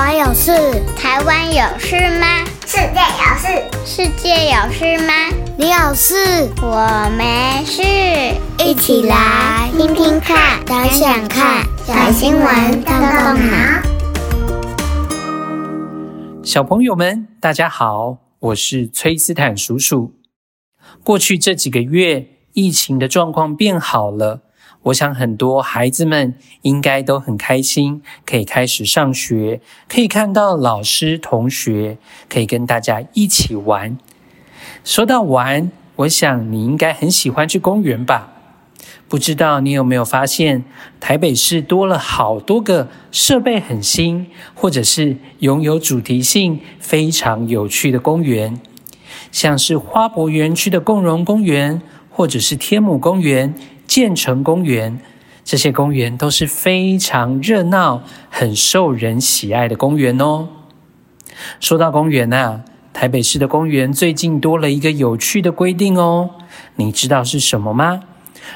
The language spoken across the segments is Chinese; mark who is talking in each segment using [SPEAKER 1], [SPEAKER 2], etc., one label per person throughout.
[SPEAKER 1] 湾有事？
[SPEAKER 2] 台湾有事吗？
[SPEAKER 3] 世界有事？
[SPEAKER 2] 世界有事吗？
[SPEAKER 1] 你有事？
[SPEAKER 2] 我没事。
[SPEAKER 1] 一起来听听看，想想看，小新闻动动脑。
[SPEAKER 4] 小朋友们，大家好，我是崔斯坦叔叔。过去这几个月，疫情的状况变好了。我想很多孩子们应该都很开心，可以开始上学，可以看到老师、同学，可以跟大家一起玩。说到玩，我想你应该很喜欢去公园吧？不知道你有没有发现，台北市多了好多个设备很新，或者是拥有主题性非常有趣的公园，像是花博园区的共融公园，或者是天母公园。建成公园，这些公园都是非常热闹、很受人喜爱的公园哦。说到公园啊，台北市的公园最近多了一个有趣的规定哦。你知道是什么吗？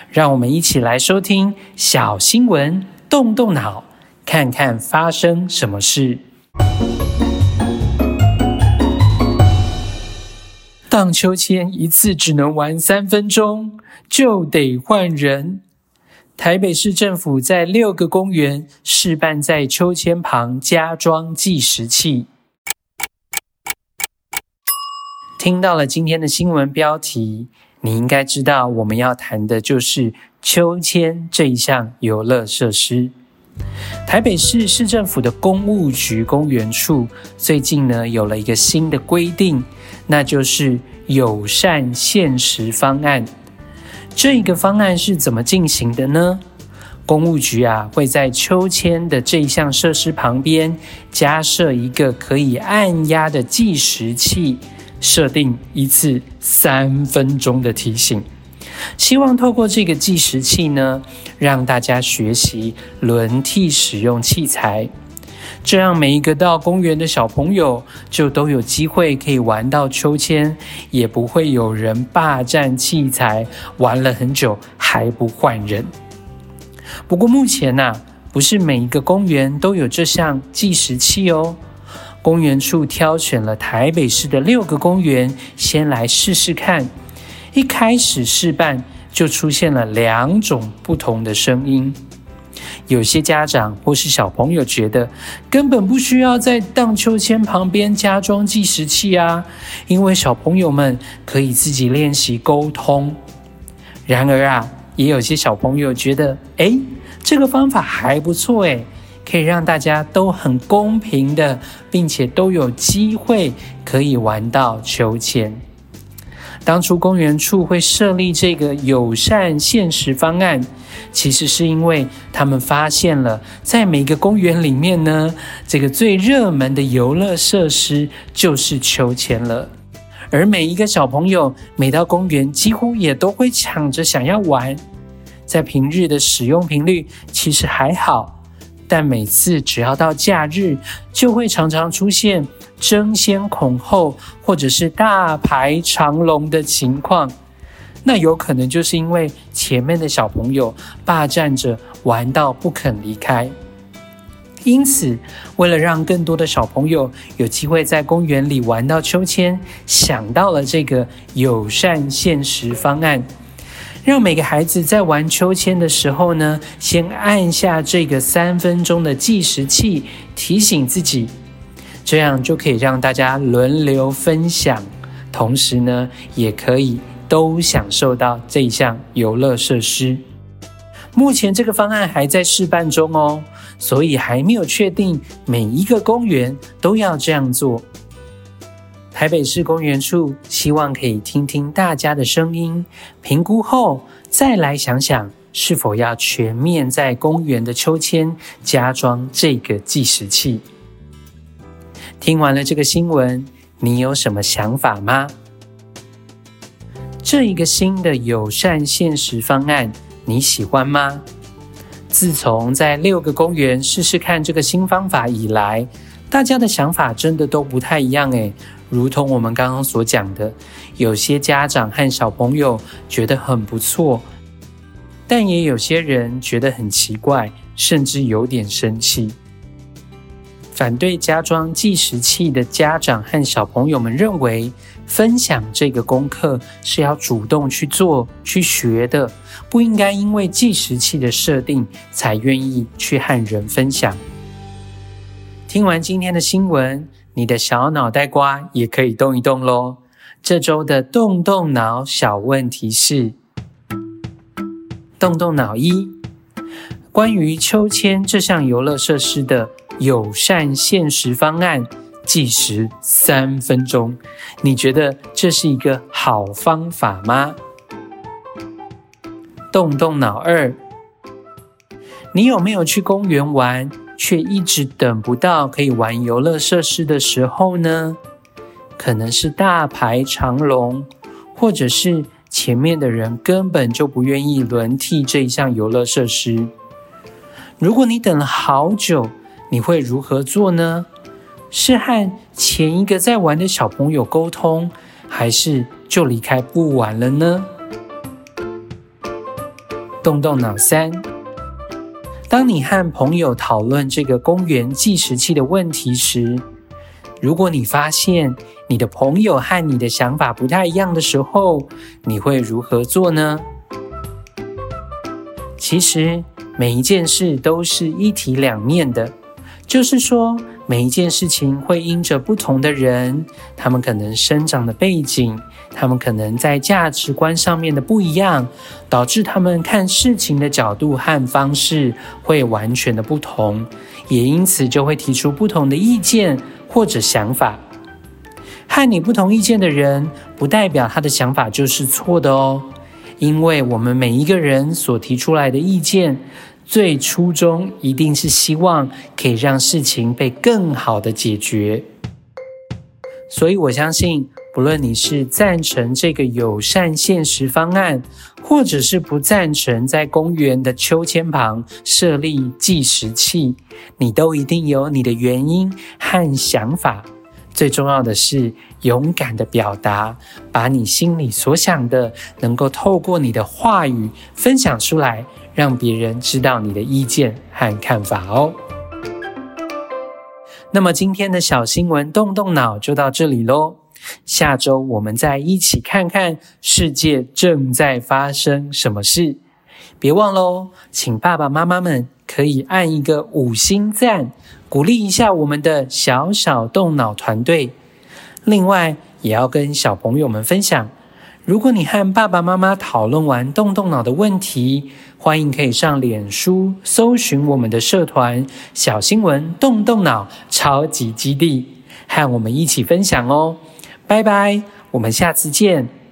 [SPEAKER 4] 让我们一起来收听小新闻，动动脑，看看发生什么事。荡秋千一次只能玩三分钟，就得换人。台北市政府在六个公园试办在秋千旁加装计时器。听到了今天的新闻标题，你应该知道我们要谈的就是秋千这一项游乐设施。台北市市政府的公务局公园处最近呢，有了一个新的规定。那就是友善限时方案。这个方案是怎么进行的呢？公务局啊，会在秋千的这一项设施旁边加设一个可以按压的计时器，设定一次三分钟的提醒。希望透过这个计时器呢，让大家学习轮替使用器材。这样每一个到公园的小朋友就都有机会可以玩到秋千，也不会有人霸占器材，玩了很久还不换人。不过目前呐，不是每一个公园都有这项计时器哦。公园处挑选了台北市的六个公园，先来试试看。一开始试办就出现了两种不同的声音。有些家长或是小朋友觉得根本不需要在荡秋千旁边加装计时器啊，因为小朋友们可以自己练习沟通。然而啊，也有些小朋友觉得，诶，这个方法还不错诶，可以让大家都很公平的，并且都有机会可以玩到秋千。当初公园处会设立这个友善限时方案，其实是因为他们发现了，在每个公园里面呢，这个最热门的游乐设施就是秋千了。而每一个小朋友每到公园，几乎也都会抢着想要玩。在平日的使用频率其实还好，但每次只要到假日，就会常常出现争先恐后，或者是大排长龙的情况，那有可能就是因为前面的小朋友霸占着玩到不肯离开。因此，为了让更多的小朋友有机会在公园里玩到秋千，想到了这个友善限时方案，让每个孩子在玩秋千的时候呢，先按下这个三分钟的计时器，提醒自己。这样就可以让大家轮流分享，同时呢，也可以都享受到这一项游乐设施。目前这个方案还在试办中哦，所以还没有确定每一个公园都要这样做。台北市公园处希望可以听听大家的声音，评估后再来想想是否要全面在公园的秋千加装这个计时器。听完了这个新闻，你有什么想法吗？这一个新的友善现实方案，你喜欢吗？自从在六个公园试试看这个新方法以来，大家的想法真的都不太一样诶。如同我们刚刚所讲的，有些家长和小朋友觉得很不错，但也有些人觉得很奇怪，甚至有点生气。反对加装计时器的家长和小朋友们认为，分享这个功课是要主动去做、去学的，不应该因为计时器的设定才愿意去和人分享。听完今天的新闻，你的小脑袋瓜也可以动一动喽。这周的动动脑小问题是：动动脑一，关于秋千这项游乐设施的友善限时方案，计时三分钟，你觉得这是一个好方法吗？动动脑二，你有没有去公园玩，却一直等不到可以玩游乐设施的时候呢？可能是大排长龙，或者是前面的人根本就不愿意轮替这一项游乐设施。如果你等了好久，你会如何做呢？是和前一个在玩的小朋友沟通，还是就离开不玩了呢？动动脑三，当你和朋友讨论这个公园计时器的问题时，如果你发现你的朋友和你的想法不太一样的时候，你会如何做呢？其实每一件事都是一体两面的，就是说，每一件事情会因着不同的人，他们可能生长的背景，他们可能在价值观上面的不一样，导致他们看事情的角度和方式会完全的不同，也因此就会提出不同的意见或者想法。和你不同意见的人，不代表他的想法就是错的哦，因为我们每一个人所提出来的意见，最初衷一定是希望可以让事情被更好的解决，所以我相信，不论你是赞成这个友善限时方案，或者是不赞成在公园的秋千旁设立计时器，你都一定有你的原因和想法。最重要的是勇敢的表达，把你心里所想的，能够透过你的话语分享出来。让别人知道你的意见和看法哦。那么今天的小新闻动动脑就到这里喽。下周我们再一起看看世界正在发生什么事。别忘喽，请爸爸妈妈们可以按一个五星赞，鼓励一下我们的小小动脑团队。另外，也要跟小朋友们分享。如果你和爸爸妈妈讨论完动动脑的问题，欢迎可以上脸书搜寻我们的社团“小新闻动动脑超级基地”，和我们一起分享哦。拜拜，我们下次见。